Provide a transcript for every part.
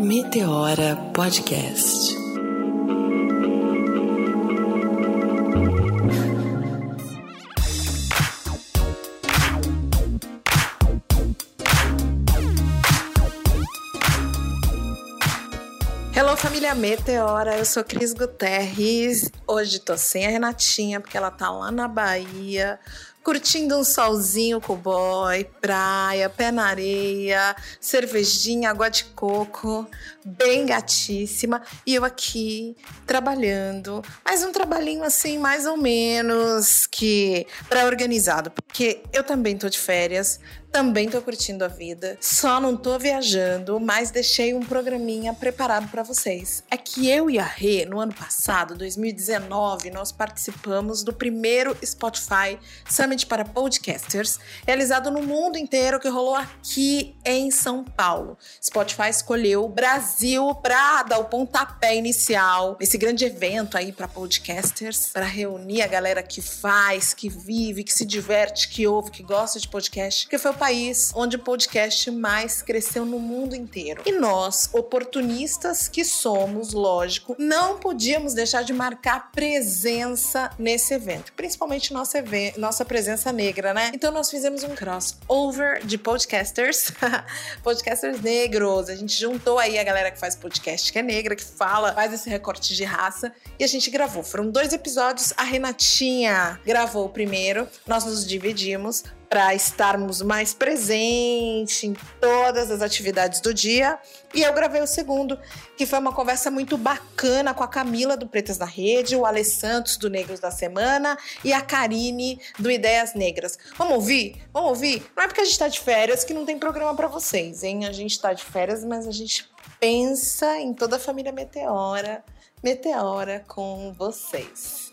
Meteora Podcast. Hello, família Meteora. Eu sou Cris Guterres. Hoje tô sem a Renatinha, porque ela tá lá na Bahia curtindo um solzinho com o boy, praia, pé na areia, cervejinha, água de coco, bem gatíssima. E eu aqui trabalhando, mas um trabalhinho assim, mais ou menos que pré-organizado, porque eu também tô de férias, também tô curtindo a vida, só não tô viajando, mas deixei um programinha preparado para vocês. É que eu e a Rê, no ano passado, 2019, nós participamos do primeiro Spotify Summit para Podcasters, realizado no mundo inteiro, que rolou aqui em São Paulo. Spotify escolheu o Brasil para dar o pontapé inicial nesse grande evento aí para podcasters, para reunir a galera que faz, que vive, que se diverte, que ouve, que gosta de podcast, que foi o país onde o podcast mais cresceu no mundo inteiro. E nós, oportunistas que somos, lógico, não podíamos deixar de marcar presença nesse evento, principalmente nossa, nossa presença negra, né? Então nós fizemos um crossover de podcasters, podcasters negros. A gente juntou aí a galera que faz podcast que é negra, que fala, faz esse recorte de raça e a gente gravou. Foram dois episódios. A Renatinha gravou o primeiro, nós nos dividimos para estarmos mais presentes em todas as atividades do dia. E eu gravei o segundo, que foi uma conversa muito bacana com a Camila do Pretas na Rede, o Ale Santos do Negros da Semana e a Karine do Ideias Negras. Vamos ouvir? Vamos ouvir? Não é porque a gente está de férias que não tem programa para vocês, hein? A gente está de férias, mas a gente pensa em toda a família Meteora. Meteora com vocês.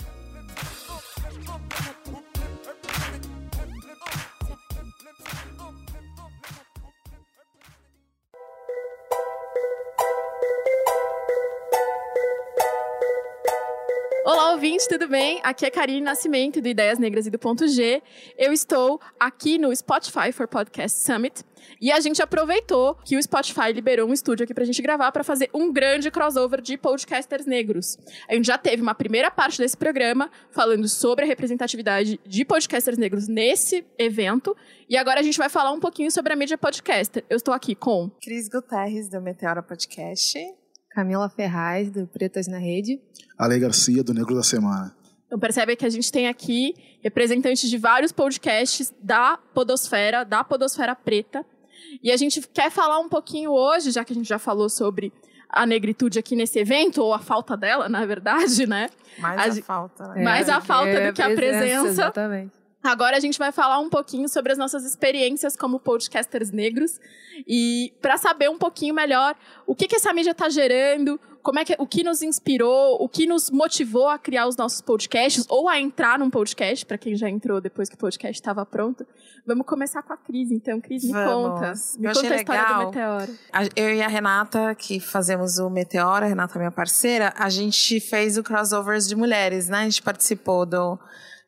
Tudo bem? Aqui é Karine Nascimento, do Ideias Negras e do Ponto G. Eu estou aqui no Spotify for Podcast Summit. E a gente aproveitou que o Spotify liberou um estúdio aqui pra gente gravar para fazer um grande crossover de podcasters negros. A gente já teve uma primeira parte desse programa falando sobre a representatividade de podcasters negros nesse evento. E agora a gente vai falar um pouquinho sobre a mídia podcaster. Eu estou aqui com Cris Guterres, do Meteora Podcast. Camila Ferraz, do Pretas na Rede. Ale Garcia, do Negro da Semana. Então percebe que a gente tem aqui representantes de vários podcasts da podosfera, da podosfera preta. E a gente quer falar um pouquinho hoje, já que a gente já falou sobre a negritude aqui nesse evento, ou a falta dela, na verdade, né? Mais a, a falta. Né? Mais a falta é, do que a presença. presença. Exatamente. Agora a gente vai falar um pouquinho sobre as nossas experiências como podcasters negros e para saber um pouquinho melhor o que, que essa mídia está gerando, como é que, o que nos inspirou, o que nos motivou a criar os nossos podcasts ou a entrar num podcast, para quem já entrou depois que o podcast estava pronto. Vamos começar com a Cris, então. Cris, me Vamos. conta. Me Eu conta a história legal. do Meteoro. Eu e a Renata, que fazemos o Meteora, a Renata, minha parceira, a gente fez o crossovers de mulheres, né? A gente participou do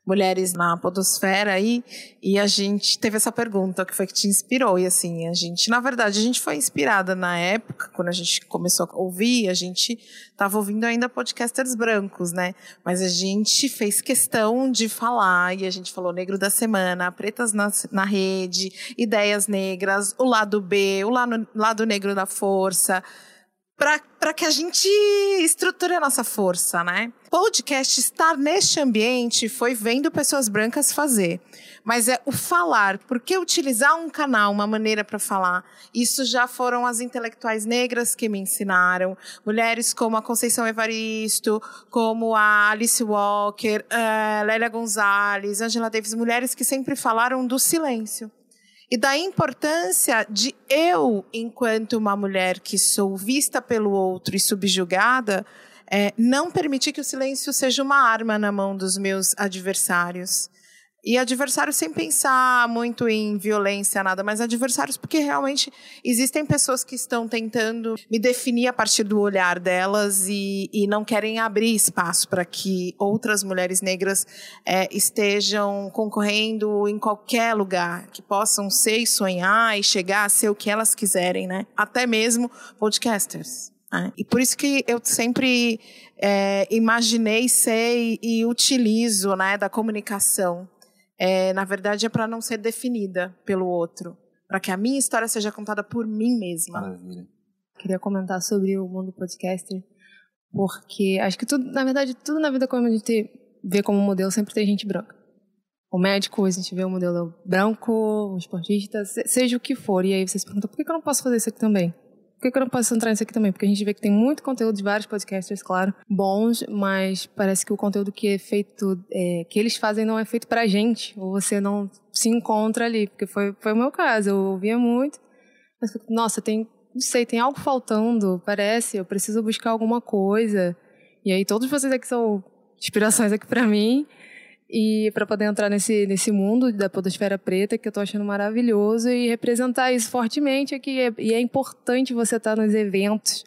mulheres na podosfera aí, e a gente teve essa pergunta, que foi que te inspirou? E assim, a gente, na verdade, a gente foi inspirada na época, quando a gente começou a ouvir, a gente estava ouvindo ainda podcasters brancos, né? Mas a gente fez questão de falar, e a gente falou Negro da Semana, Pretas na, na Rede, Ideias Negras, o lado B, o lado, lado Negro da Força, para que a gente estruture a nossa força, né? Podcast estar neste ambiente foi vendo pessoas brancas fazer, mas é o falar, porque utilizar um canal, uma maneira para falar, isso já foram as intelectuais negras que me ensinaram, mulheres como a Conceição Evaristo, como a Alice Walker, uh, Lélia Gonzalez, Angela Davis, mulheres que sempre falaram do silêncio e da importância de eu, enquanto uma mulher que sou vista pelo outro e subjugada, é, não permitir que o silêncio seja uma arma na mão dos meus adversários. E adversários sem pensar muito em violência, nada, mas adversários porque realmente existem pessoas que estão tentando me definir a partir do olhar delas e, e não querem abrir espaço para que outras mulheres negras é, estejam concorrendo em qualquer lugar, que possam ser e sonhar e chegar a ser o que elas quiserem, né? Até mesmo podcasters. Né? E por isso que eu sempre é, imaginei ser e, e utilizo né, da comunicação é, na verdade, é para não ser definida pelo outro. Para que a minha história seja contada por mim mesma. Maravilha. Queria comentar sobre o mundo podcaster, porque acho que tudo, na verdade, tudo na vida como a gente vê como modelo sempre tem gente branca. O médico, a gente vê o modelo branco, o esportista, seja o que for. E aí você se pergunta, por que eu não posso fazer isso aqui também? Por que eu não posso entrar nisso aqui também? Porque a gente vê que tem muito conteúdo de vários podcasters, claro, bons, mas parece que o conteúdo que é feito, é, que eles fazem não é feito pra gente, ou você não se encontra ali, porque foi, foi o meu caso, eu ouvia muito, mas, nossa, tem, não sei, tem algo faltando, parece, eu preciso buscar alguma coisa, e aí todos vocês aqui são inspirações aqui para mim, e para poder entrar nesse, nesse mundo da podosfera preta, que eu estou achando maravilhoso, e representar isso fortemente aqui. E é importante você estar tá nos eventos,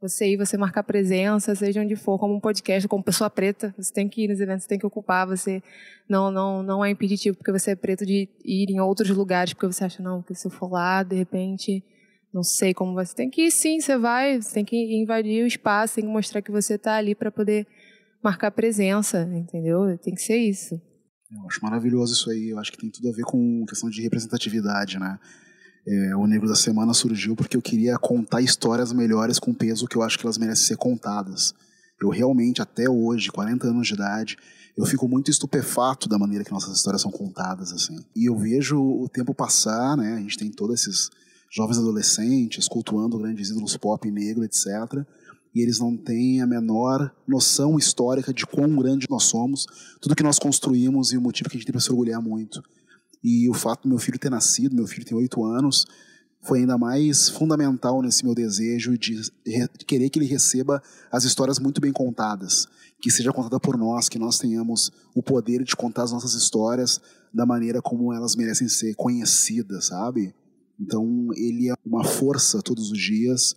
você ir, você marcar presença, seja onde for, como um podcast, como pessoa preta, você tem que ir nos eventos, você tem que ocupar, você não não não é impeditivo porque você é preto de ir em outros lugares, porque você acha, não, que se eu for lá, de repente, não sei como. Você tem que ir sim, você vai, você tem que invadir o espaço, tem que mostrar que você está ali para poder marcar presença, entendeu? Tem que ser isso. Eu acho maravilhoso isso aí. Eu acho que tem tudo a ver com questão de representatividade, né? É, o Negro da Semana surgiu porque eu queria contar histórias melhores com peso que eu acho que elas merecem ser contadas. Eu realmente, até hoje, 40 anos de idade, eu fico muito estupefato da maneira que nossas histórias são contadas, assim. E eu vejo o tempo passar, né? A gente tem todos esses jovens adolescentes cultuando grandes ídolos pop negro, etc e eles não têm a menor noção histórica de quão grande nós somos, tudo que nós construímos e o motivo que a gente tem para se orgulhar muito. E o fato do meu filho ter nascido, meu filho tem oito anos, foi ainda mais fundamental nesse meu desejo de, querer que ele receba as histórias muito bem contadas, que seja contada por nós, que nós tenhamos o poder de contar as nossas histórias da maneira como elas merecem ser conhecidas, sabe? Então ele é uma força todos os dias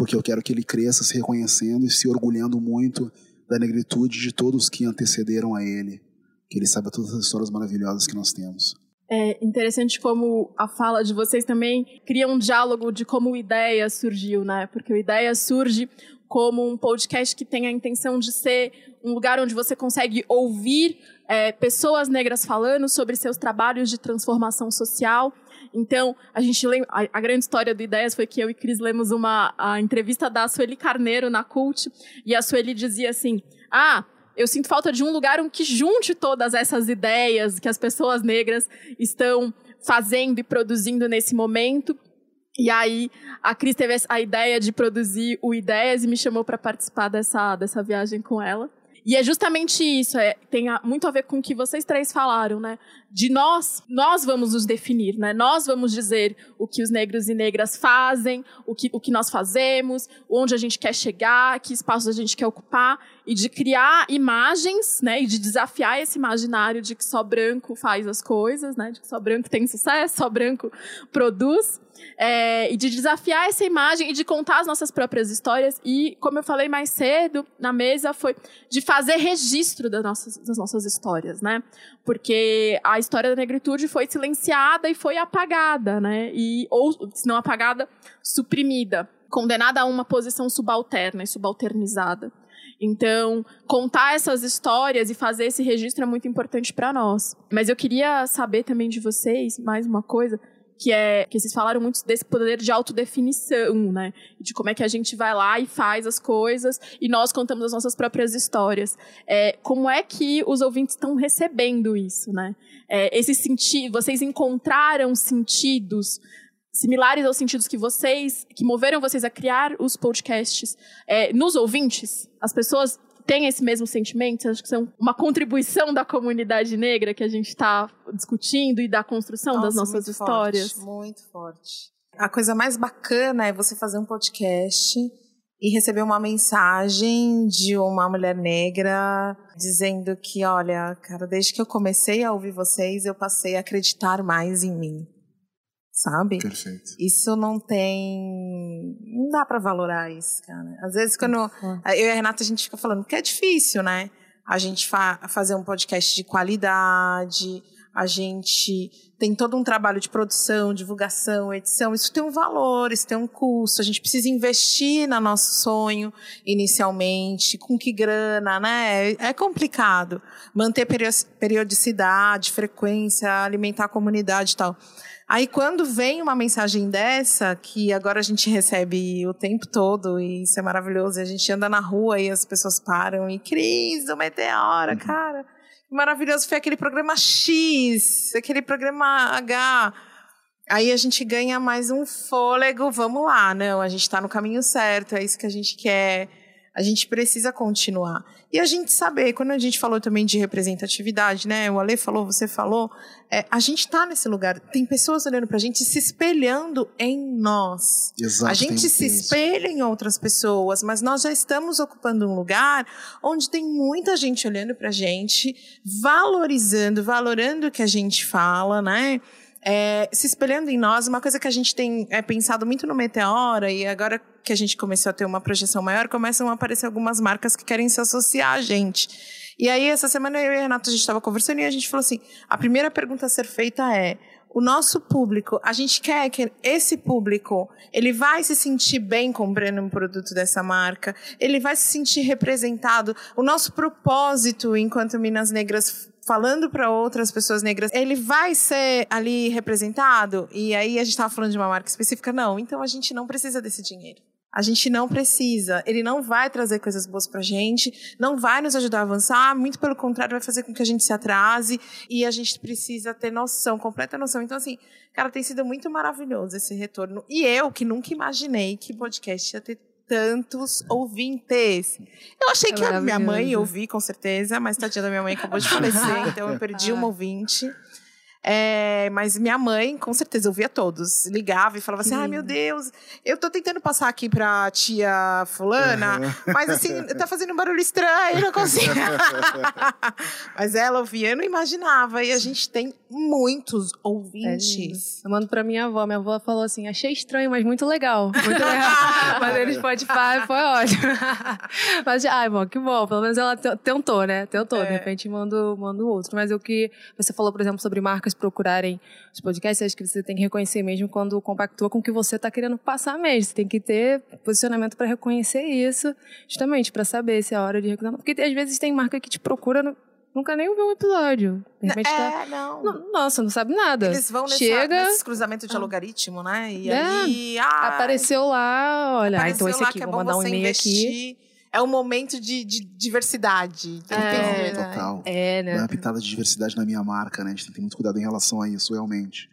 porque eu quero que ele cresça se reconhecendo e se orgulhando muito da negritude de todos que antecederam a ele, que ele saiba todas as histórias maravilhosas que nós temos. É interessante como a fala de vocês também cria um diálogo de como o Ideia surgiu, né? Porque o Ideia surge como um podcast que tem a intenção de ser um lugar onde você consegue ouvir é, pessoas negras falando sobre seus trabalhos de transformação social então, a gente lembra, a, a, grande história do Ideias foi que eu e Cris lemos uma a entrevista da Sueli Carneiro na Cult, e a Sueli dizia assim: "Ah, eu sinto falta de um lugar que junte todas essas ideias que as pessoas negras estão fazendo e produzindo nesse momento. E aí a Cris teve a ideia de produzir o Ideias e me chamou para participar dessa, dessa viagem com ela. E é justamente isso, é, tem muito a ver com o que vocês três falaram, né? De nós, nós vamos nos definir, né? Nós vamos dizer o que os negros e negras fazem, o que, o que nós fazemos, onde a gente quer chegar, que espaços a gente quer ocupar, e de criar imagens, né? E de desafiar esse imaginário de que só branco faz as coisas, né? De que só branco tem sucesso, só branco produz é, e de desafiar essa imagem e de contar as nossas próprias histórias. E, como eu falei mais cedo na mesa, foi de fazer registro das nossas, das nossas histórias, né? Porque a história da negritude foi silenciada e foi apagada, né? E, ou, se não apagada, suprimida, condenada a uma posição subalterna e subalternizada. Então, contar essas histórias e fazer esse registro é muito importante para nós. Mas eu queria saber também de vocês mais uma coisa que é que vocês falaram muito desse poder de autodefinição, né? De como é que a gente vai lá e faz as coisas e nós contamos as nossas próprias histórias. É, como é que os ouvintes estão recebendo isso, né? É, esse sentido, vocês encontraram sentidos similares aos sentidos que vocês, que moveram vocês a criar os podcasts é, nos ouvintes? As pessoas tem esse mesmo sentimento? Acho que são uma contribuição da comunidade negra que a gente está discutindo e da construção Nossa, das nossas histórias? Forte, muito forte. A coisa mais bacana é você fazer um podcast e recebi uma mensagem de uma mulher negra dizendo que, olha, cara, desde que eu comecei a ouvir vocês, eu passei a acreditar mais em mim. Sabe? Perfeito. Isso não tem. Não dá para valorar isso, cara. Às vezes, quando eu e a Renata a gente fica falando que é difícil, né? A gente fa fazer um podcast de qualidade, a gente tem todo um trabalho de produção, divulgação, edição. Isso tem um valor, isso tem um custo. A gente precisa investir no nosso sonho inicialmente. Com que grana, né? É complicado. Manter periodicidade, frequência, alimentar a comunidade e tal. Aí quando vem uma mensagem dessa, que agora a gente recebe o tempo todo, e isso é maravilhoso, a gente anda na rua e as pessoas param e Cris, o meteora, uhum. cara. Maravilhoso foi aquele programa X, aquele programa H. Aí a gente ganha mais um fôlego, vamos lá, não, a gente está no caminho certo, é isso que a gente quer a gente precisa continuar. E a gente saber, quando a gente falou também de representatividade, né? O Ale falou, você falou, é, a gente está nesse lugar. Tem pessoas olhando para a gente se espelhando em nós. Exato, a gente se espelha em outras pessoas, mas nós já estamos ocupando um lugar onde tem muita gente olhando para a gente, valorizando, valorando o que a gente fala, né? É, se espelhando em nós, uma coisa que a gente tem é, pensado muito no Meteora, e agora que a gente começou a ter uma projeção maior, começam a aparecer algumas marcas que querem se associar a gente. E aí, essa semana, eu e a Renata, a gente estava conversando e a gente falou assim: a primeira pergunta a ser feita é o nosso público, a gente quer que esse público, ele vai se sentir bem comprando um produto dessa marca, ele vai se sentir representado. O nosso propósito enquanto Minas Negras falando para outras pessoas negras, ele vai ser ali representado? E aí a gente estava falando de uma marca específica? Não, então a gente não precisa desse dinheiro. A gente não precisa. Ele não vai trazer coisas boas pra gente, não vai nos ajudar a avançar, muito pelo contrário, vai fazer com que a gente se atrase e a gente precisa ter noção, completa noção. Então, assim, cara, tem sido muito maravilhoso esse retorno. E eu, que nunca imaginei que podcast ia ter tantos ouvintes. Eu achei é que a minha mãe ia ouvir, com certeza, mas tadinha da minha mãe acabou de falecer, então eu perdi uma ouvinte. É, mas minha mãe, com certeza, ouvia todos. Ligava e falava assim: ai meu Deus, eu tô tentando passar aqui pra tia Fulana, uhum. mas assim, tá fazendo um barulho estranho, não consigo. mas ela ouvia, eu não imaginava. E a gente tem muitos ouvintes. É eu mando pra minha avó. Minha avó falou assim: achei estranho, mas muito legal. Muito legal. mas eles Spotify foi ótimo. mas, ai, bom, que bom. Pelo menos ela tentou, né? Tentou. É. De repente mando, mando outro. Mas o que você falou, por exemplo, sobre marcas marcas procurarem os podcasts, acho que você tem que reconhecer mesmo quando compactua com o que você está querendo passar mesmo. Você tem que ter posicionamento para reconhecer isso, justamente para saber se é a hora de reclamar. Porque às vezes tem marca que te procura no, nunca nem ouviu um episódio. De repente é, tá... não. Nossa, não sabe nada. Eles vão nessa, Chega... nesse cruzamento de ah. algoritmo, né? E é. aí. Ah, apareceu lá, olha, apareceu então esse aqui, é vou mandar um e-mail aqui é um momento de, de diversidade. É, total. É, né? Dá uma pitada de diversidade na minha marca, né? A gente tem que ter muito cuidado em relação a isso, realmente.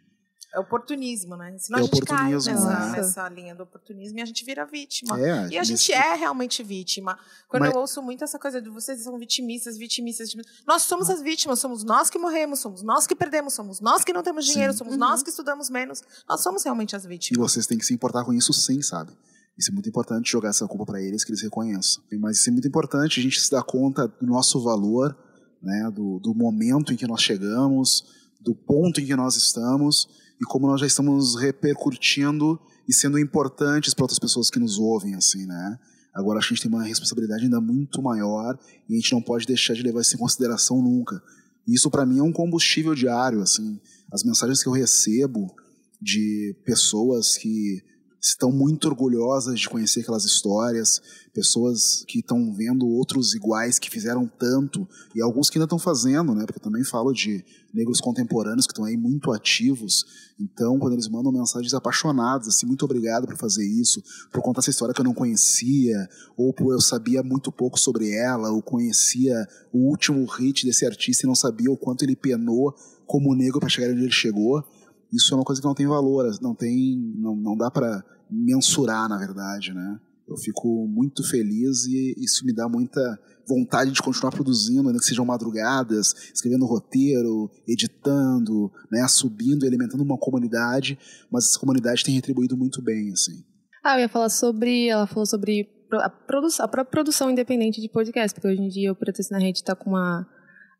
É oportunismo, né? Senão é a gente oportunismo, cai nessa, né? nessa linha do oportunismo e a gente vira vítima. É, e a gente nesse... é realmente vítima. Quando Mas... eu ouço muito essa coisa de vocês são vitimistas, vitimistas, vitimistas. Nós somos as vítimas, somos nós que morremos, somos nós que perdemos, somos nós que não temos dinheiro, sim. somos uhum. nós que estudamos menos. Nós somos realmente as vítimas. E vocês têm que se importar com isso sim, sabe? Isso é muito importante jogar essa culpa para eles, que eles reconheçam. Mas isso é muito importante a gente se dar conta do nosso valor, né, do, do momento em que nós chegamos, do ponto em que nós estamos e como nós já estamos repercutindo e sendo importantes para outras pessoas que nos ouvem, assim, né? Agora a gente tem uma responsabilidade ainda muito maior e a gente não pode deixar de levar isso em consideração nunca. E isso para mim é um combustível diário, assim. As mensagens que eu recebo de pessoas que estão muito orgulhosas de conhecer aquelas histórias, pessoas que estão vendo outros iguais que fizeram tanto e alguns que ainda estão fazendo, né? Porque eu também falo de negros contemporâneos que estão aí muito ativos. Então, quando eles mandam mensagens apaixonadas, assim, muito obrigado por fazer isso, por contar essa história que eu não conhecia, ou por eu sabia muito pouco sobre ela, ou conhecia o último hit desse artista e não sabia o quanto ele penou como negro para chegar onde ele chegou isso é uma coisa que não tem valor, não tem, não, não dá para mensurar, na verdade, né? Eu fico muito feliz e isso me dá muita vontade de continuar produzindo, né, que sejam madrugadas, escrevendo roteiro, editando, né, subindo, alimentando uma comunidade, mas essa comunidade tem retribuído muito bem, assim. Ah, eu ia falar sobre, ela falou sobre a, produ a própria produção independente de podcast, porque hoje em dia o Pretexto na Rede está com uma.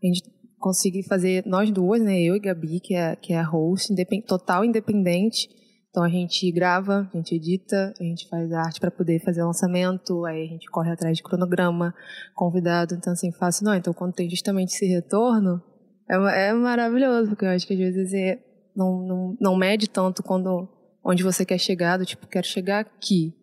A gente conseguir fazer, nós duas, né? Eu e Gabi, que é, que é a host, independ, total independente. Então a gente grava, a gente edita, a gente faz arte para poder fazer lançamento, aí a gente corre atrás de cronograma, convidado, então assim, fácil não. Então quando tem justamente esse retorno, é, é maravilhoso, porque eu acho que às vezes é, não, não, não mede tanto quando onde você quer chegar, do tipo, quero chegar aqui.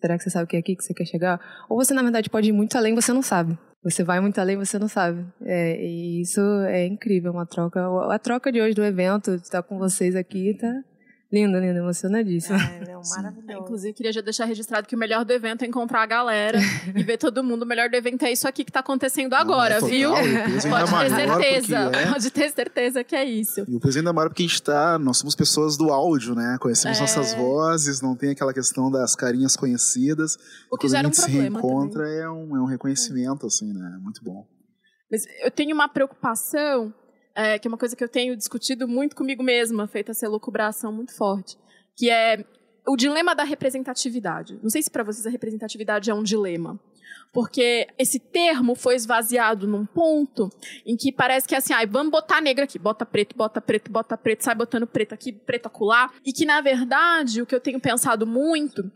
Será que você sabe o que é aqui que você quer chegar? Ou você, na verdade, pode ir muito além, você não sabe. Você vai muito além, você não sabe. É, e isso é incrível, uma troca. A troca de hoje do evento, de estar com vocês aqui, tá Lindo, lindo, emocionadíssimo. É, é um maravilhoso. Inclusive, queria já deixar registrado que o melhor do evento é encontrar a galera e ver todo mundo. O melhor do evento é isso aqui que tá acontecendo agora, é total, viu? Pode ter certeza. É. Pode ter certeza que é isso. E o peso ainda maior porque a gente tá. Nós somos pessoas do áudio, né? Conhecemos é. nossas vozes, não tem aquela questão das carinhas conhecidas. O que gera um problema. se reencontra é um, é um reconhecimento, assim, né? Muito bom. Mas eu tenho uma preocupação é, que é uma coisa que eu tenho discutido muito comigo mesma, feita essa elucubração muito forte, que é o dilema da representatividade. Não sei se para vocês a representatividade é um dilema. Porque esse termo foi esvaziado num ponto em que parece que é assim, ah, vamos botar negra aqui, bota preto, bota preto, bota preto, sai botando preto aqui, preto acolá. E que, na verdade, o que eu tenho pensado muito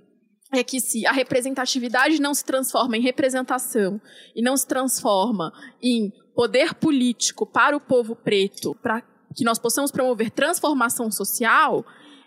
é que se a representatividade não se transforma em representação e não se transforma em poder político para o povo preto, para que nós possamos promover transformação social,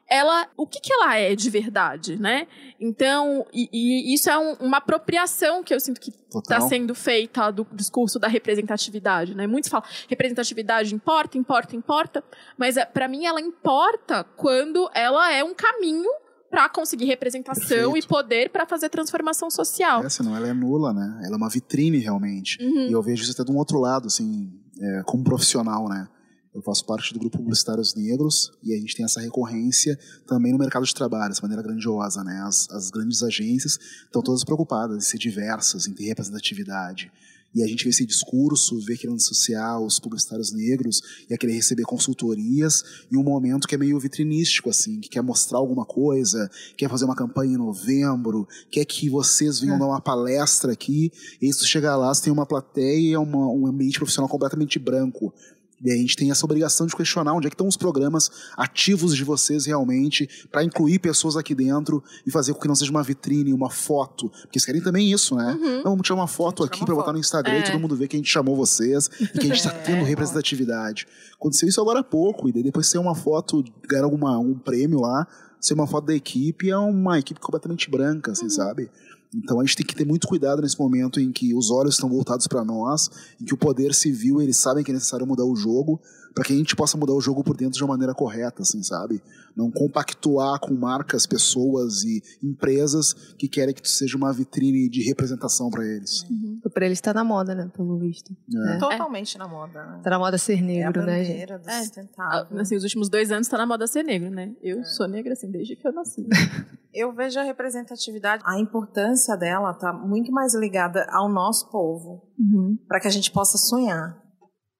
ela, o que, que ela é de verdade, né? Então, e, e isso é um, uma apropriação que eu sinto que está sendo feita do discurso da representatividade, né? Muitos falam representatividade importa, importa, importa, mas é, para mim ela importa quando ela é um caminho para conseguir representação Perfeito. e poder para fazer transformação social. É, senão ela é nula, né? Ela é uma vitrine realmente. Uhum. E eu vejo isso até de um outro lado, assim, é, como profissional, né? Eu faço parte do grupo Publicitários Negros e a gente tem essa recorrência também no mercado de trabalho, de maneira grandiosa, né? As, as grandes agências estão todas preocupadas em ser diversas, em ter representatividade e a gente vê esse discurso, vê querendo associar os publicitários negros e a querer receber consultorias em um momento que é meio vitrinístico, assim, que quer mostrar alguma coisa, quer fazer uma campanha em novembro, quer que vocês venham é. dar uma palestra aqui, e você chega lá, você tem uma plateia, uma, um ambiente profissional completamente branco. E a gente tem essa obrigação de questionar onde é que estão os programas ativos de vocês realmente para incluir pessoas aqui dentro e fazer com que não seja uma vitrine, uma foto. Porque eles querem também isso, né? Uhum. Então vamos tirar uma foto aqui para botar no Instagram é. e todo mundo ver que a gente chamou vocês e que a gente está é, tendo representatividade. Aconteceu isso agora há pouco, e daí depois ser uma foto, ganhar alguma, um prêmio lá, ser uma foto da equipe, é uma equipe completamente branca, assim, uhum. sabe? Então a gente tem que ter muito cuidado nesse momento em que os olhos estão voltados para nós, em que o poder civil, eles sabem que é necessário mudar o jogo, para que a gente possa mudar o jogo por dentro de uma maneira correta, assim, sabe? Não compactuar com marcas, pessoas e empresas que querem que tu seja uma vitrine de representação para eles. Uhum. Para eles está na moda, né, pelo visto. É. Totalmente na moda. Né? Tá na moda ser negro, é né, gente? Do é. sustentável. Assim, os últimos dois anos está na moda ser negro, né? Eu é. sou negra assim desde que eu nasci. eu vejo a representatividade, a importância dela está muito mais ligada ao nosso povo, uhum. para que a gente possa sonhar.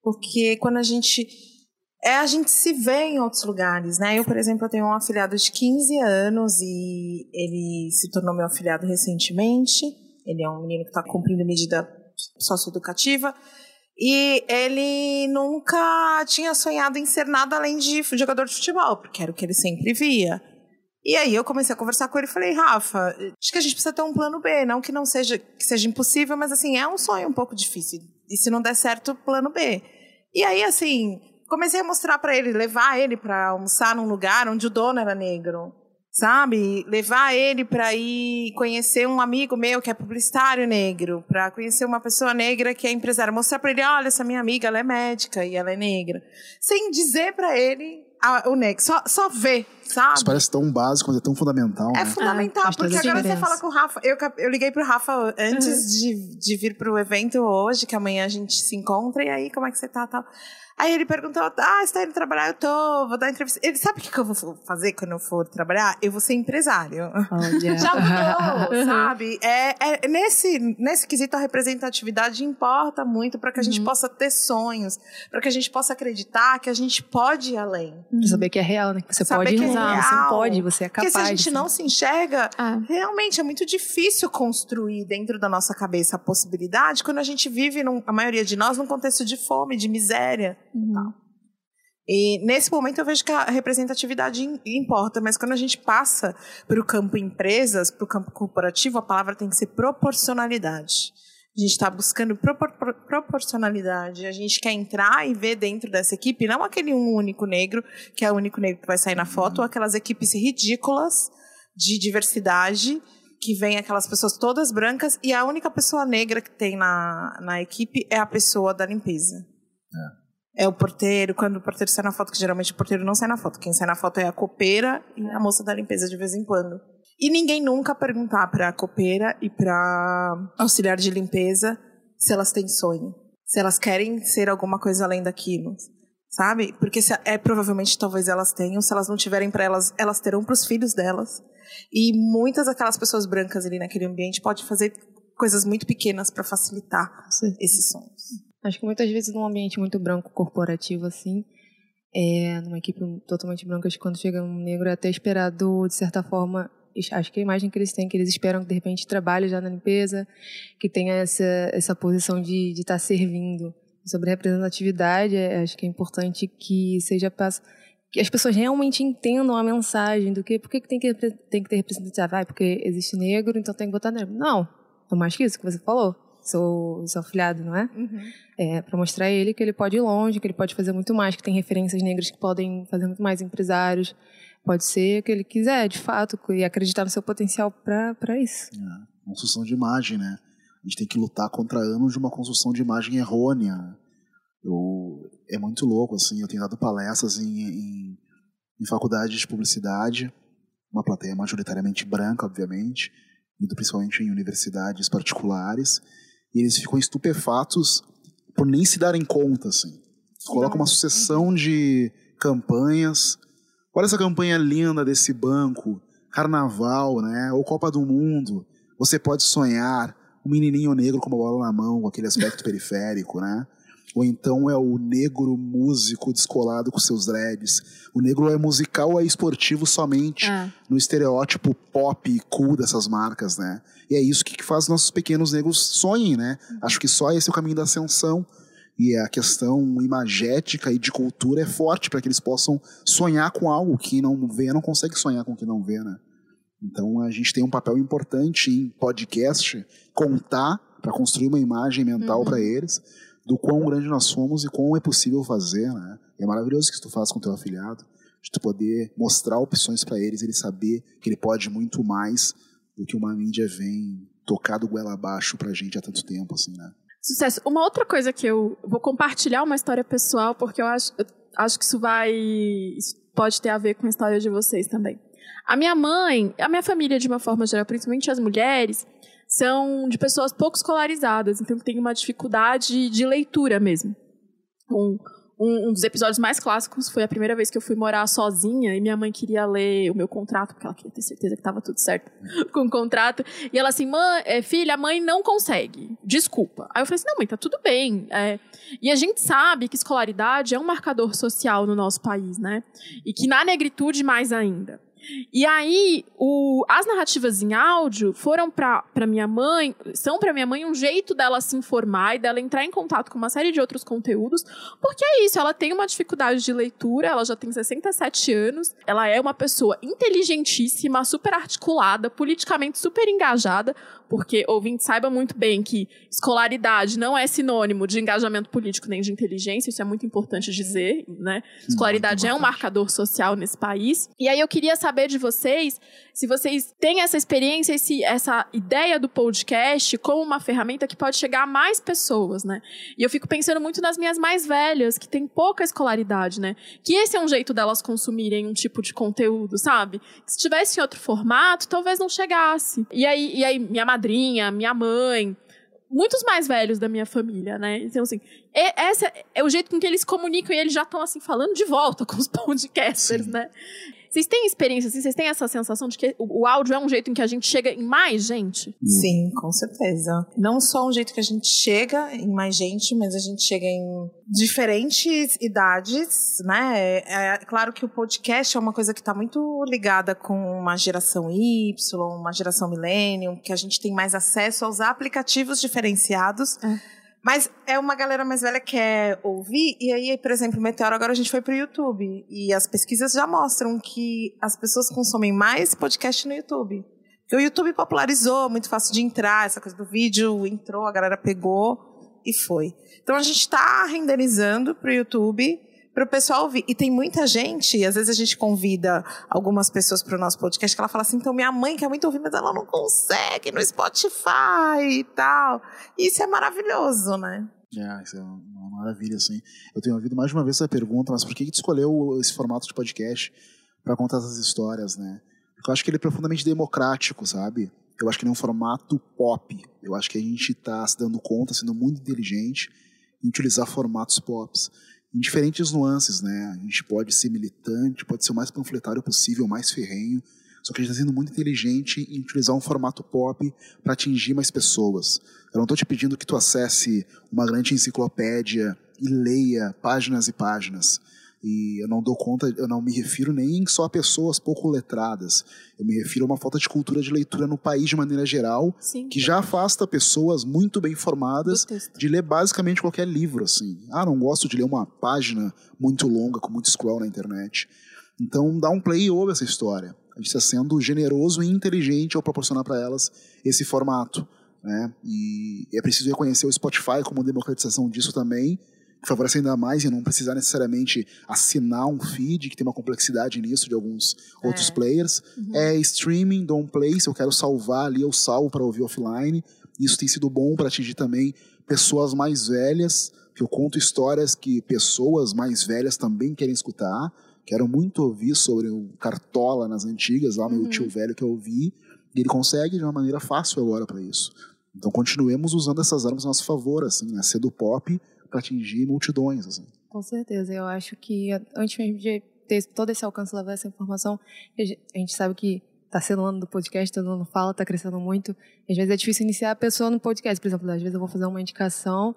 Porque quando a gente. É, a gente se vê em outros lugares, né? Eu, por exemplo, eu tenho um afiliado de 15 anos e ele se tornou meu afiliado recentemente. Ele é um menino que está cumprindo medida socioeducativa. E ele nunca tinha sonhado em ser nada além de jogador de futebol, porque era o que ele sempre via. E aí eu comecei a conversar com ele e falei, Rafa, acho que a gente precisa ter um plano B, não que não seja que seja impossível, mas assim, é um sonho um pouco difícil. E se não der certo, plano B. E aí, assim, comecei a mostrar para ele, levar ele para almoçar num lugar onde o dono era negro, sabe? Levar ele para ir conhecer um amigo meu que é publicitário negro, para conhecer uma pessoa negra que é empresária, mostrar para ele, olha, essa minha amiga, ela é médica e ela é negra, sem dizer para ele a, o negro, só só ver, sabe? Isso parece tão básico, mas é tão fundamental. É né? fundamental, porque agora você fala com o Rafa. Eu, eu liguei pro Rafa antes uhum. de, de vir pro evento hoje, que amanhã a gente se encontra, e aí, como é que você tá? Tal. Aí ele perguntou: Ah, você tá indo trabalhar? Eu tô, vou dar entrevista. Ele sabe o que, que eu vou fazer quando eu for trabalhar? Eu vou ser empresário. Olha. Já mudou, sabe? É, é, nesse, nesse quesito, a representatividade importa muito para que a gente Uhum. possa ter sonhos, para que a gente possa acreditar que a gente pode ir além. Pra saber que é real, né? Que você Saber pode que é você pode, você é Porque capaz. se a gente não se enxerga, Ah, realmente é muito difícil construir dentro da nossa cabeça a possibilidade quando a gente vive, num- a maioria de nós, num contexto de fome, de miséria. Uhum. E nesse momento eu vejo que a representatividade im- importa, mas quando a gente passa para o campo empresas, para o campo corporativo, a palavra tem que ser proporcionalidade. A gente está buscando propor- pro- proporcionalidade. A gente quer entrar e ver dentro dessa equipe não aquele um único negro, que é o único negro que vai sair na foto, ou aquelas equipes ridículas de diversidade, que vem aquelas pessoas todas brancas, e a única pessoa negra que tem na, na equipe é a pessoa da limpeza. É o porteiro, quando o porteiro sai na foto, que geralmente o porteiro não sai na foto. Quem sai na foto é a copeira e a moça da limpeza de vez em quando. E ninguém nunca perguntar pra copeira e pra auxiliar de limpeza se elas têm sonho. Se elas querem ser alguma coisa além daquilo. Sabe? Porque se, é provavelmente talvez elas tenham, se elas não tiverem pra elas, elas terão pros filhos delas. E muitas daquelas pessoas brancas ali naquele ambiente podem fazer coisas muito pequenas pra facilitar esses sonhos. Acho que muitas vezes num ambiente muito branco corporativo assim, é, numa equipe totalmente branca, quando chega um negro é até esperado, de certa forma, acho que a imagem que eles têm, que eles esperam que de repente trabalhe já na limpeza, que tenha essa, essa posição de estar de tá servindo. Sobre representatividade, é, acho que é importante que seja que as pessoas realmente entendam a mensagem do que por que que tem que tem que ter representatividade, ah, porque existe negro, então tem que botar negro. Não, é mais que isso que você falou. Seu, seu afilhado, não é? É, para mostrar a ele que ele pode ir longe, que ele pode fazer muito mais, que tem referências negras que podem fazer muito mais empresários. Pode ser que ele quiser, de fato, e acreditar no seu potencial para isso. É, construção de imagem, né? A gente tem que lutar contra anos de uma construção de imagem errônea. Eu, é muito louco, assim. Eu tenho dado palestras em, em, em faculdade de publicidade, uma plateia majoritariamente branca, obviamente, indo principalmente em universidades particulares, e eles ficam estupefatos por nem se darem conta, assim. Coloca uma sucessão de campanhas. Olha essa campanha linda desse banco, Carnaval, né? Ou Copa do Mundo. Você pode sonhar um menininho negro com uma bola na mão, com aquele aspecto periférico, né? Ou então é o negro músico descolado com seus dreads. O negro é musical ou é esportivo somente Ah. no estereótipo pop e cool dessas marcas, né? E é isso que faz nossos pequenos negros sonhem, né? Acho que só esse é o caminho da ascensão. E a questão imagética e de cultura é forte para que eles possam sonhar com algo que não vê, não consegue sonhar com o que não vê, né? Então a gente tem um papel importante em podcast contar para construir uma imagem mental Uhum. para eles do quão grande nós somos e quão é possível fazer, né? E é maravilhoso que tu faz com teu afiliado, de tu poder mostrar opções para eles, ele saber que ele pode muito mais do que uma mídia vem tocar do goela abaixo pra gente há tanto tempo, assim, né? Sucesso. Uma outra coisa que eu vou compartilhar uma história pessoal, porque eu acho, eu acho que isso vai. Isso pode ter a ver com a história de vocês também. A minha mãe, a minha família, de uma forma geral, principalmente as mulheres, são de pessoas pouco escolarizadas, então tem uma dificuldade de leitura mesmo. Um, um, um dos episódios mais clássicos foi a primeira vez que eu fui morar sozinha e minha mãe queria ler o meu contrato, porque ela queria ter certeza que estava tudo certo com o contrato. E ela assim, mãe, é, filha, a mãe não consegue. Desculpa. Aí eu falei assim, não, mãe, tá tudo bem. É, e a gente sabe que escolaridade é um marcador social no nosso país, né? E que na negritude mais ainda. E aí, o- as narrativas em áudio foram para minha mãe, são para minha mãe um jeito dela se informar e dela entrar em contato com uma série de outros conteúdos, porque é isso, ela tem uma dificuldade de leitura, ela já tem 67 anos, ela é uma pessoa inteligentíssima, super articulada, politicamente super engajada, porque ouvinte saiba muito bem que escolaridade não é sinônimo de engajamento político nem de inteligência, isso é muito importante dizer, né? Escolaridade é um marcador social nesse país. E aí eu queria saber de vocês se vocês têm essa experiência, esse, essa ideia do podcast como uma ferramenta que pode chegar a mais pessoas, né? E eu fico pensando muito nas minhas mais velhas, que têm pouca escolaridade, né? Que esse é um jeito delas consumirem um tipo de conteúdo, sabe? Que se tivesse em outro formato, talvez não chegasse. E aí, e aí minha madrinha, minha mãe, muitos mais velhos da minha família, né? Então, assim, esse é o jeito com que eles comunicam e eles já estão, assim, falando de volta com os podcasters, Sim. né? Vocês têm experiência, assim, vocês têm essa sensação de que o, o áudio é um jeito em que a gente chega em mais gente? Sim, com certeza. Não só um jeito que a gente chega em mais gente, mas a gente chega em diferentes idades, né? É, é claro que o podcast é uma coisa que está muito ligada com uma geração Y, uma geração millennium, que a gente tem mais acesso aos aplicativos diferenciados. É. Mas é uma galera mais velha que quer ouvir, e aí, por exemplo, o Meteoro agora a gente foi pro YouTube. E as pesquisas já mostram que as pessoas consomem mais podcast no YouTube. Porque o YouTube popularizou, muito fácil de entrar, essa coisa do vídeo entrou, a galera pegou e foi. Então a gente está renderizando pro YouTube para o pessoal ouvir. E tem muita gente, às vezes a gente convida algumas pessoas para o nosso podcast que ela fala assim: então minha mãe quer muito ouvir, mas ela não consegue no Spotify e tal. E isso é maravilhoso, né? É, isso é uma maravilha, assim. Eu tenho ouvido mais de uma vez essa pergunta, mas por que que tu escolheu esse formato de podcast para contar essas histórias, né? Porque eu acho que ele é profundamente democrático, sabe? Eu acho que ele é um formato pop. Eu acho que a gente está se dando conta, sendo muito inteligente em utilizar formatos pops em diferentes nuances, né? A gente pode ser militante, pode ser o mais panfletário possível, o mais ferrenho, só que a gente está sendo muito inteligente em utilizar um formato pop para atingir mais pessoas. Eu não estou te pedindo que tu acesse uma grande enciclopédia e leia páginas e páginas. E eu não dou conta, eu não me refiro nem só a pessoas pouco letradas. Eu me refiro a uma falta de cultura de leitura no país de maneira geral, Sim. que já afasta pessoas muito bem formadas de ler basicamente qualquer livro, assim. Ah, não gosto de ler uma página muito longa, com muito scroll na internet. Então, dá um play e ouve essa história. A gente está sendo generoso e inteligente ao proporcionar para elas esse formato. Né? E é preciso reconhecer o Spotify como democratização disso também, favorece ainda mais e não precisar necessariamente assinar um feed, que tem uma complexidade nisso de alguns outros players. É streaming, dou um play, se eu quero salvar ali, eu salvo para ouvir offline. Isso tem sido bom para atingir também pessoas mais velhas, que eu conto histórias que pessoas mais velhas também querem escutar. Quero muito ouvir sobre o Cartola nas antigas, lá meu tio velho que eu ouvi. E ele consegue de uma maneira fácil agora para isso. Então continuemos usando essas armas a nosso favor, assim, né? Ser do pop para atingir multidões, assim. Com certeza. Eu acho que antes mesmo de ter todo esse alcance, levar essa informação, a gente sabe que está sendo o ano do podcast, todo mundo fala, está crescendo muito. Às vezes é difícil iniciar a pessoa no podcast. Por exemplo, às vezes eu vou fazer uma indicação.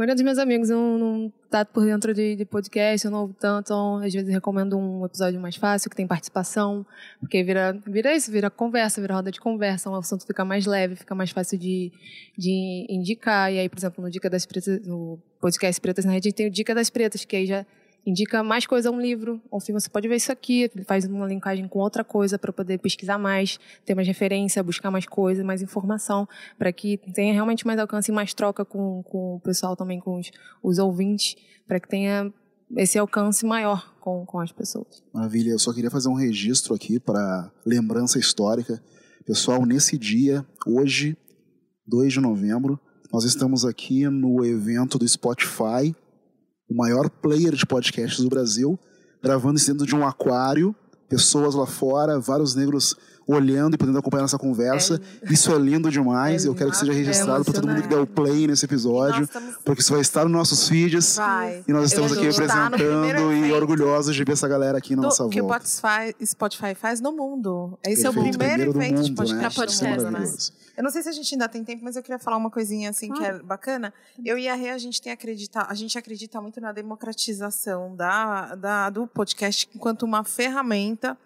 Maioria dos meus amigos não, não tá por dentro de, de podcast, eu não ouvo tanto. Então, às vezes recomendo um episódio mais fácil, que tem participação, porque vira, vira isso, vira conversa, vira roda de conversa, um assunto fica mais leve, fica mais fácil de, de indicar. E aí, por exemplo, no Dica das Pretas, no podcast Pretas na Rede, tem o Dica das Pretas, que aí já indica mais coisa, um livro, um filme, você pode ver isso aqui, faz uma linkagem com outra coisa para poder pesquisar mais, ter mais referência, buscar mais coisa, mais informação, para que tenha realmente mais alcance e mais troca com, com o pessoal também, com os, os ouvintes, para que tenha esse alcance maior com, com as pessoas. Maravilha, eu só queria fazer um registro aqui para lembrança histórica. Pessoal, nesse dia, hoje, 2 de novembro, nós estamos aqui no evento do Spotify, o maior player de podcasts do Brasil, gravando isso dentro de um aquário, pessoas lá fora, vários negros olhando e podendo acompanhar nossa conversa. Isso é lindo demais. É eu quero que seja é registrado para todo mundo que der o play nesse episódio, estamos- porque isso vai estar nos nossos feeds. Vai. E nós estamos Eu aqui no representando primeiro e evento orgulhosos de ver essa galera aqui na do- nossa que o volta. Spotify, Spotify faz no mundo. Esse é o primeiro, do evento de mundo, podcast, né? É mundo, né? maravilhoso. Eu não sei se a gente ainda tem tempo, mas eu queria falar uma coisinha assim que é bacana. Eu e a Rê, a gente tem acredita, a gente acredita muito na democratização da, da, do podcast enquanto uma ferramenta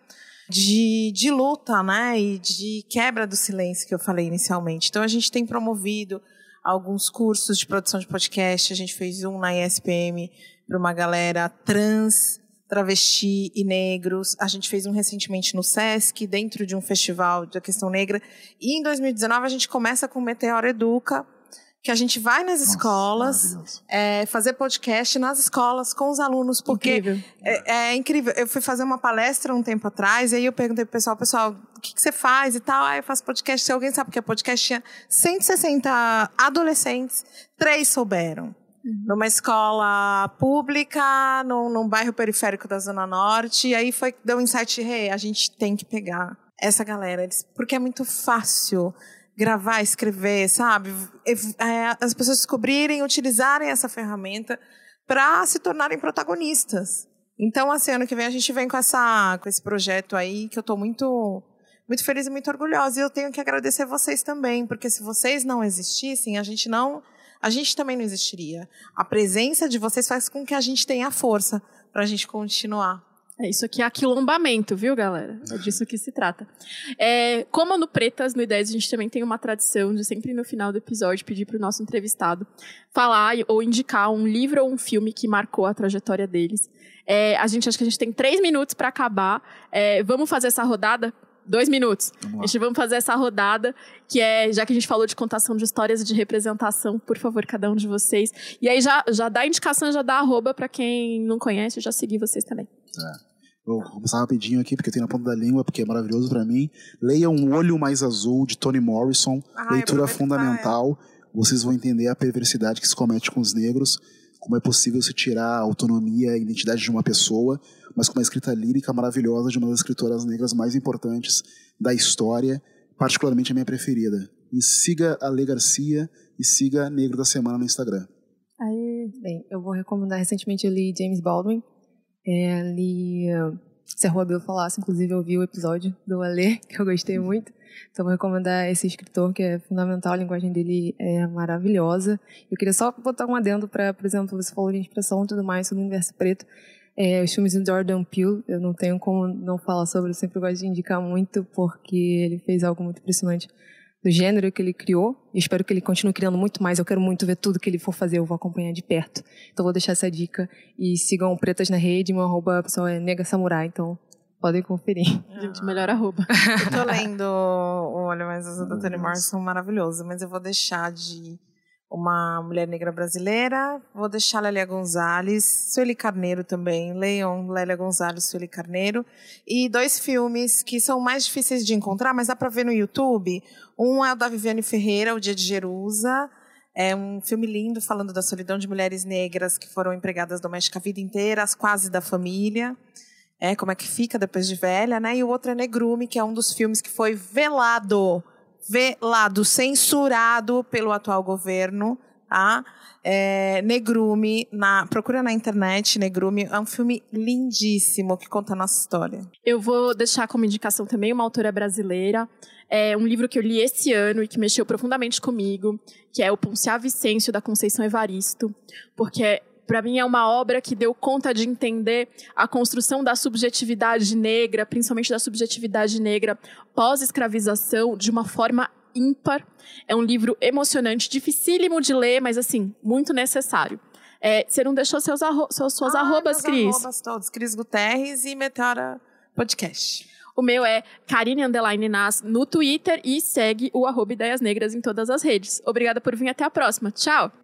de, de luta, né? E de quebra do silêncio que eu falei inicialmente. Então a gente tem promovido alguns cursos de produção de podcast. A gente fez um na ESPM para uma galera trans, travesti e negros. A gente fez um recentemente no SESC, dentro de um festival da questão negra. E em 2019 a gente começa com o Meteoro Educa, que a gente vai nas Nossa, escolas é, fazer podcast nas escolas com os alunos, porque Incrível. é, é incrível. Eu fui fazer uma palestra um tempo atrás, e aí eu perguntei pro pessoal, pessoal, o que, que você faz e tal? Ah, eu faço podcast. Se alguém sabe o que é podcast, tinha 160 adolescentes, três souberam. Numa escola pública, num, num bairro periférico da Zona Norte, e aí foi que deu um insight, hey, a gente tem que pegar essa galera, porque é muito fácil gravar, escrever, sabe? É, as pessoas descobrirem, utilizarem essa ferramenta para se tornarem protagonistas. Então, assim, ano que vem a gente vem com, essa, com esse projeto aí, que eu estou muito, muito feliz e muito orgulhosa. E eu tenho que agradecer vocês também, porque se vocês não existissem, a gente não. A gente também não existiria. A presença de vocês faz com que a gente tenha força para a gente continuar. É isso aqui é aquilombamento, viu, galera? É disso que se trata. É, como no Pretas, no Ideias, a gente também tem uma tradição de sempre no final do episódio pedir para o nosso entrevistado falar ou indicar um livro ou um filme que marcou a trajetória deles. É, a gente acha que a gente tem três minutos para acabar. É, vamos fazer essa rodada? Dois minutos. Vamos a gente vamos fazer essa rodada, que é, já que a gente falou de contação de histórias e de representação, por favor, cada um de vocês. E aí já, já dá indicação, já dá arroba para quem não conhece, já seguir vocês também. É. Vou começar rapidinho aqui, porque eu tenho na ponta da língua, porque é maravilhoso para mim. Leia Um Olho Mais Azul, de Toni Morrison. Ai, leitura fundamental. Vocês vão entender a perversidade que se comete com os negros como é possível se tirar a autonomia e a identidade de uma pessoa, mas com uma escrita lírica maravilhosa de uma das escritoras negras mais importantes da história, particularmente a minha preferida. E siga a Lê Garcia e siga Negro da Semana no Instagram. Aí, bem, eu vou recomendar, recentemente eu li James Baldwin, li se a Rua Bill falasse, inclusive eu vi o episódio do Alê, que eu gostei muito. Então vou recomendar esse escritor que é fundamental, a linguagem dele é maravilhosa. Eu queria só botar um adendo para, por exemplo, você falou de inspiração e tudo mais sobre o universo preto. É, os filmes do Jordan Peele, eu não tenho como não falar sobre, eu sempre gosto de indicar muito, porque ele fez algo muito impressionante do gênero que ele criou. E espero que ele continue criando muito mais. Eu quero muito ver tudo que ele for fazer, eu vou acompanhar de perto. Então vou deixar essa dica. E sigam Pretas na Rede, meu arroba pessoal é Nega Samurai, então podem conferir. Gente, melhor arroba. Eu tô lendo o Olha, mas os da Toni Morrison maravilhoso, mas eu vou deixar de uma mulher negra brasileira. Vou deixar Lélia Gonzalez, Sueli Carneiro também, Leon, Lélia Gonzalez, Sueli Carneiro. E dois filmes que são mais difíceis de encontrar, mas dá para ver no YouTube. Um é o da Viviane Ferreira, O Dia de Jerusa. É um filme lindo falando da solidão de mulheres negras que foram empregadas domésticas a vida inteira, as quase da família. É, como é que fica depois de velha, né? E o outro é Negrume, que é um dos filmes que foi velado velado, censurado pelo atual governo, tá? É, Negrume, na, procura na internet, Negrume, é um filme lindíssimo que conta a nossa história. Eu vou deixar como indicação também uma autora brasileira, é um livro que eu li esse ano e que mexeu profundamente comigo, que é o Ponciá Vicêncio, da Conceição Evaristo, porque para mim é uma obra que deu conta de entender a construção da subjetividade negra, principalmente da subjetividade negra pós-escravização, de uma forma ímpar. É um livro emocionante, dificílimo de ler, mas assim, muito necessário. É, você não deixou seus arro suas, suas ah, arrobas, Cris? arrobas todos, Cris Guterres e Meteora Podcast. O meu é Karine Underline Nas no Twitter e segue o arroba Ideias Negras em todas as redes. Obrigada por vir, até a próxima. Tchau!